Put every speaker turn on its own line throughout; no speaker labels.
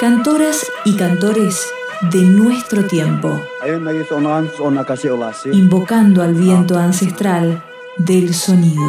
Cantoras y cantores de nuestro tiempo, invocando al viento ancestral del sonido,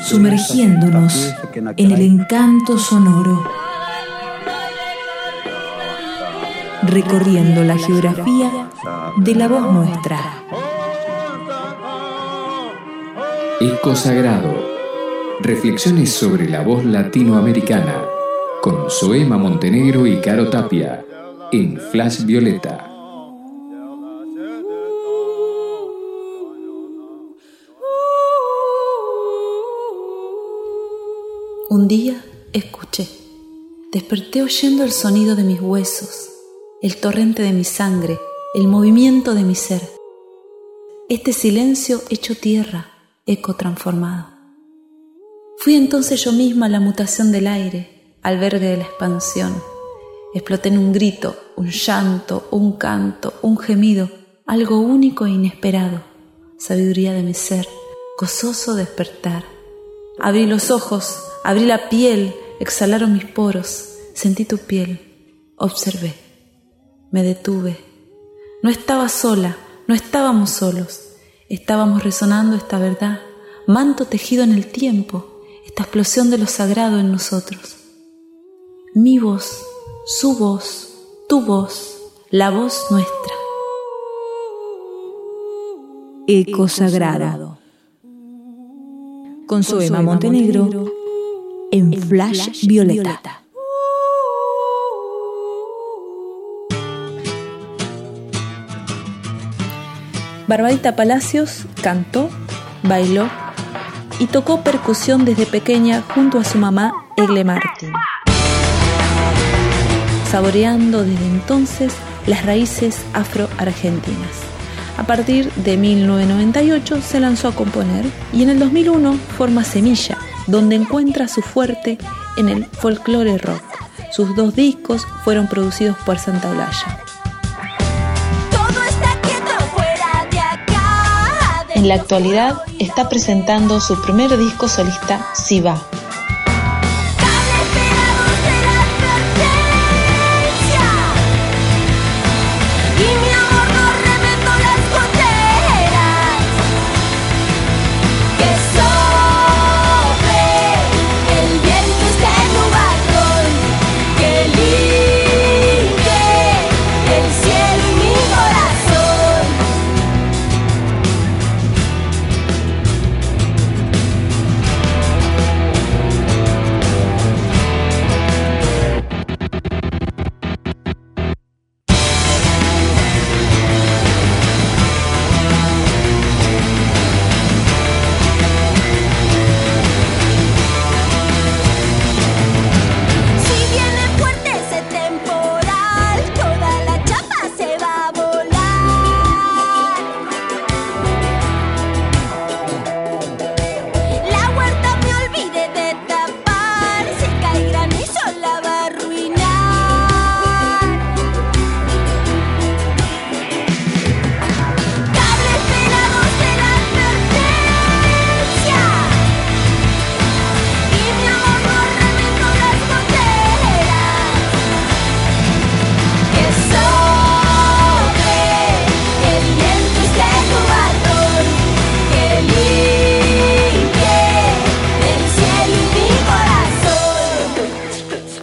sumergiéndonos en el encanto sonoro, recorriendo la geografía de la voz nuestra.
Eco Sagrado. Reflexiones sobre la voz latinoamericana con Soema Montenegro y Caro Tapia en Flash Violeta.
Un día escuché, desperté oyendo el sonido de mis huesos, el torrente de mi sangre, el movimiento de mi ser. Este silencio hecho tierra, eco transformado. Fui entonces yo misma la mutación del aire, albergue de la expansión. Exploté en un grito, un llanto, un canto, un gemido, algo único e inesperado, sabiduría de mi ser, gozoso despertar. Abrí los ojos, abrí la piel, exhalaron mis poros, sentí tu piel, observé, me detuve. No estaba sola, no estábamos solos, estábamos resonando esta verdad, manto tejido en el tiempo, esta explosión de lo sagrado en nosotros. Mi voz, su voz, tu voz, la voz nuestra.
Eco Sagrado. Con Soema Montenegro en Flash Violeta.
Barbarita Palacios cantó, bailó y tocó percusión desde pequeña junto a su mamá Egle Martin, saboreando desde entonces las raíces afro-argentinas. A partir de 1998 se lanzó a componer y en el 2001 forma Semilla, donde encuentra su fuerte en el folclore rock. Sus dos discos fueron producidos por Santa Olalla. En la actualidad está presentando su primer disco solista, Siva,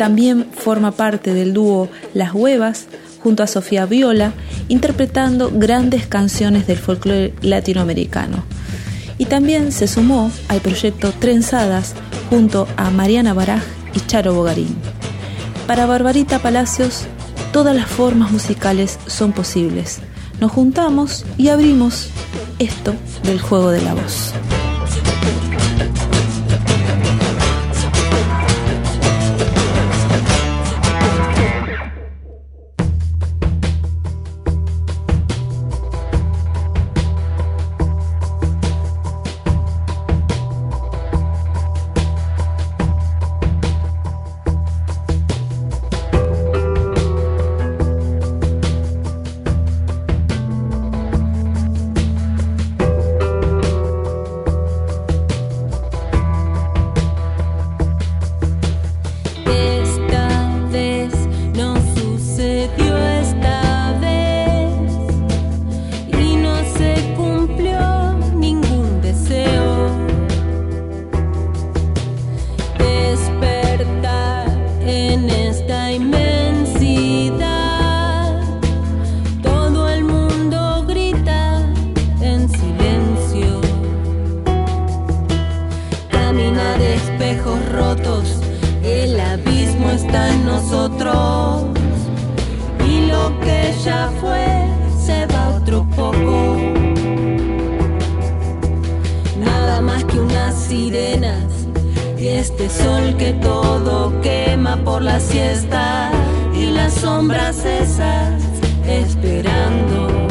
También forma parte del dúo Las Huevas junto a Sofía Viola, interpretando grandes canciones del folclore latinoamericano. Y también se sumó al proyecto Trenzadas junto a Mariana Baraj y Charo Bogarín. Para Barbarita Palacios, todas las formas musicales son posibles. Nos juntamos y abrimos esto del juego de la voz.
En nosotros y lo que ya fue se va otro poco. Nada más que unas sirenas y este sol que todo quema por la siesta y las sombras esas esperando.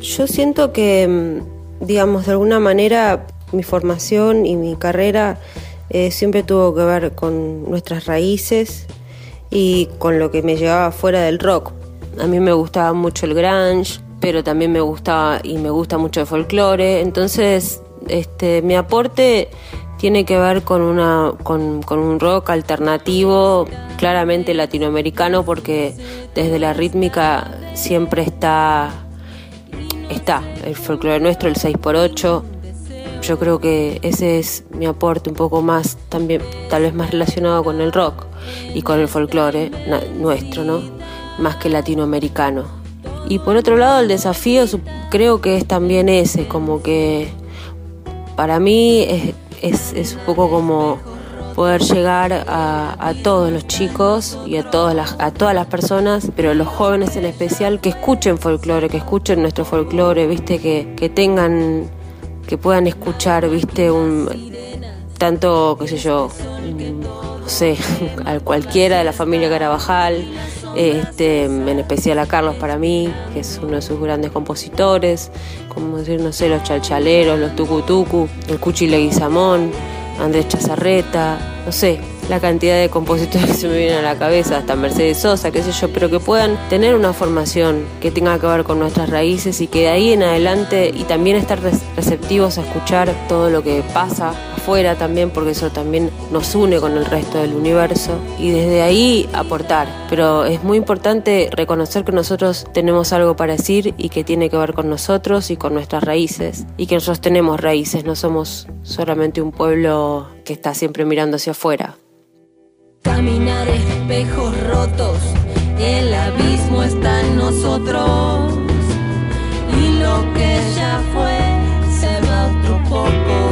Yo siento que, mm, digamos, de alguna manera mi formación y mi carrera eh, siempre tuvo que ver con nuestras raíces y con lo que me llevaba fuera del rock. A mí me gustaba mucho el grunge, pero también me gustaba y me gusta mucho el folclore. Entonces, este, mi aporte tiene que ver con, una, con, con un rock alternativo, claramente latinoamericano, porque desde la rítmica siempre está está el folclore nuestro, el 6x8. Yo creo que ese es mi aporte un poco más, también tal vez más relacionado con el rock y con el folclore nuestro, ¿no? Más que latinoamericano. Y por otro lado, el desafío creo que es también ese, como que para mí es, es, es un poco como poder llegar a, todos los chicos y a todas las, a todas las personas, pero los jóvenes en especial, que escuchen folclore, que escuchen nuestro folclore, viste, que, que tengan, que puedan escuchar, viste, un tanto, qué sé yo, no sé, a cualquiera de la familia Carabajal, este, en especial a Carlos para mí, que es uno de sus grandes compositores, como decir, no sé, los chalchaleros, los tucutucu, el Cuchi Leguizamón, Andrés Chazarreta, no sé, la cantidad de compositores que se me vienen a la cabeza, hasta Mercedes Sosa, qué sé yo, pero que puedan tener una formación que tenga que ver con nuestras raíces y que de ahí en adelante y también estar receptivos a escuchar todo lo que pasa afuera también, porque eso también nos une con el resto del universo y desde ahí aportar. Pero es muy importante reconocer que nosotros tenemos algo para decir y que tiene que ver con nosotros y con nuestras raíces y que nosotros tenemos raíces, no somos solamente un pueblo que está siempre mirando hacia afuera.
Caminar espejos rotos, el abismo está en nosotros y lo que ya fue se va otro poco.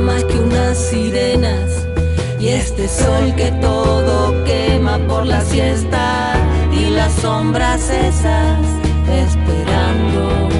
Más que unas sirenas y este sol que todo quema por la siesta y las sombras esas esperando.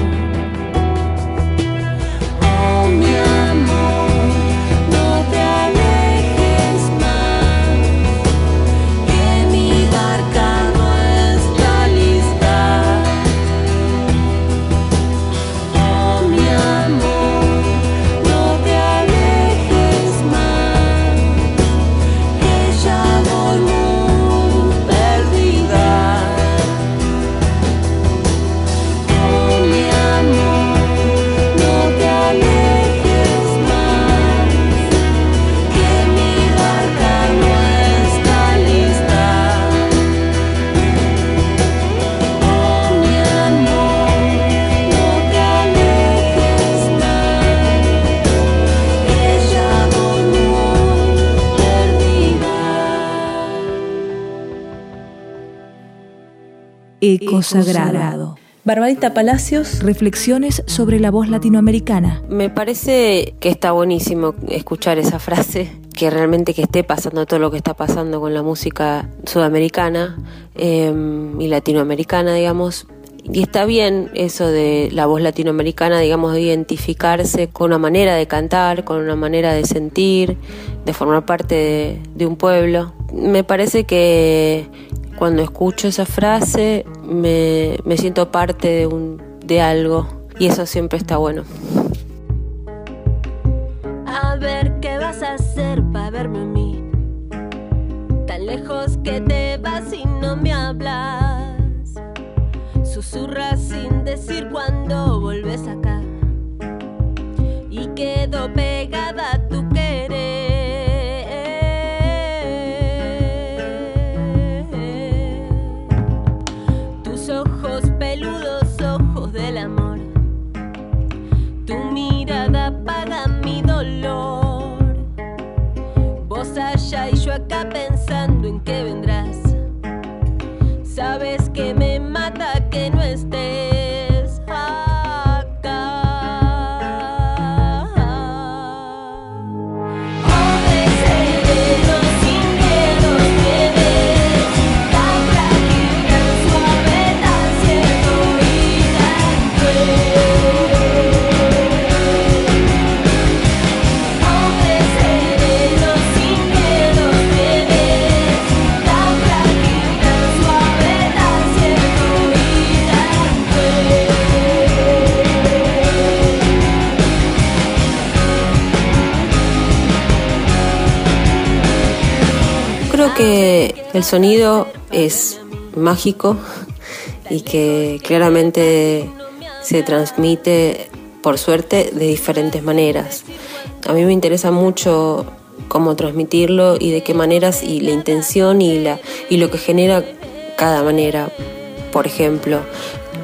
Eco Sagrado.
Barbarita Palacios.
Reflexiones sobre la voz latinoamericana.
Me parece que está buenísimo escuchar esa frase, que realmente que esté pasando todo lo que está pasando con la música sudamericana em, y latinoamericana, digamos. Y está bien eso de la voz latinoamericana, digamos, de identificarse con una manera de cantar, con una manera de sentir, de formar parte de un pueblo. Me parece que cuando escucho esa frase me, siento parte de, un, de algo y eso siempre está bueno.
A ver qué vas a hacer para verme a mí. Tan lejos que te vas y no me hablas. Susurra sin decir cuando volves acá. Y quedo pegada acá pensando en que vendrás. Que
el sonido es mágico y que claramente se transmite, por suerte, de diferentes maneras. A mí me interesa mucho cómo transmitirlo y de qué maneras y la intención y, la, y lo que genera cada manera. Por ejemplo,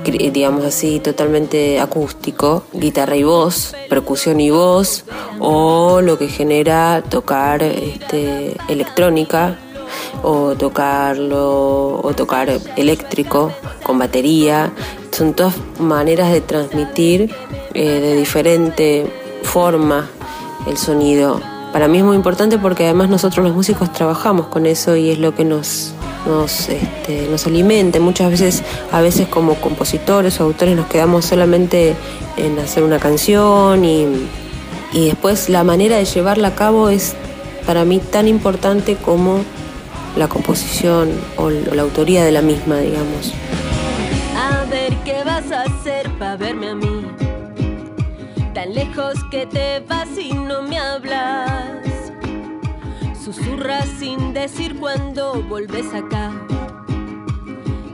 digamos así, totalmente acústico, guitarra y voz, percusión y voz, o lo que genera tocar este, electrónica, o tocarlo, o tocar eléctrico, con batería. Son todas maneras de transmitir eh, de diferente forma el sonido. Para mí es muy importante porque además nosotros los músicos trabajamos con eso y es lo que nos, nos, este, nos alimenta. Muchas veces, a veces como compositores o autores nos quedamos solamente en hacer una canción y, y después la manera de llevarla a cabo es para mí tan importante como la composición o la autoría de la misma, digamos.
A ver qué vas a hacer para verme a mí. Tan lejos que te vas y no me hablas. Susurras sin decir cuando volves acá.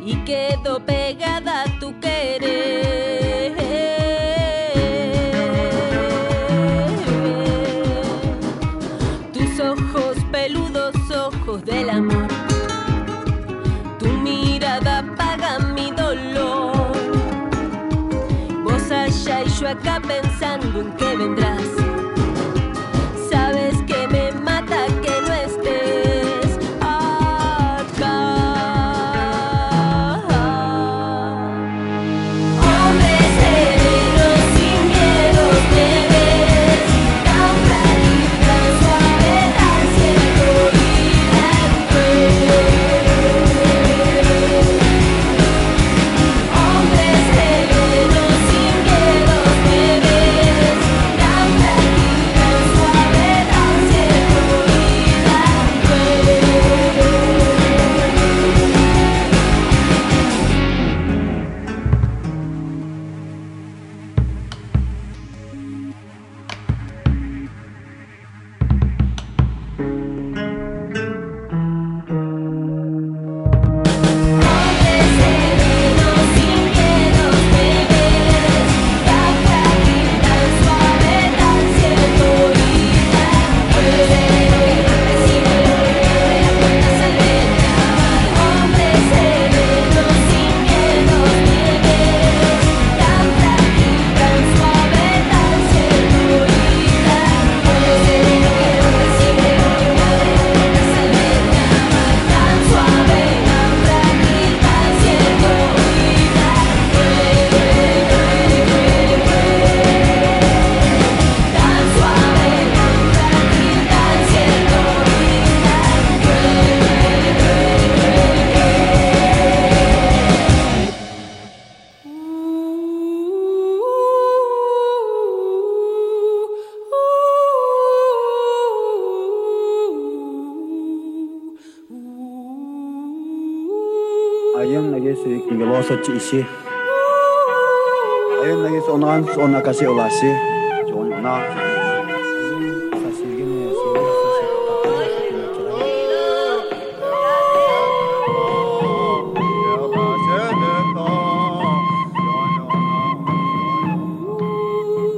Y quedo pegada a tu querer. Acá pensando en que vendrás.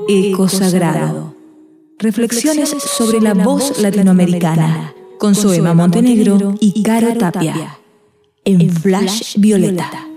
Eco Sagrado. Reflexiones sobre la voz latinoamericana con Soema Montenegro y Caro Tapia en Flash Violeta.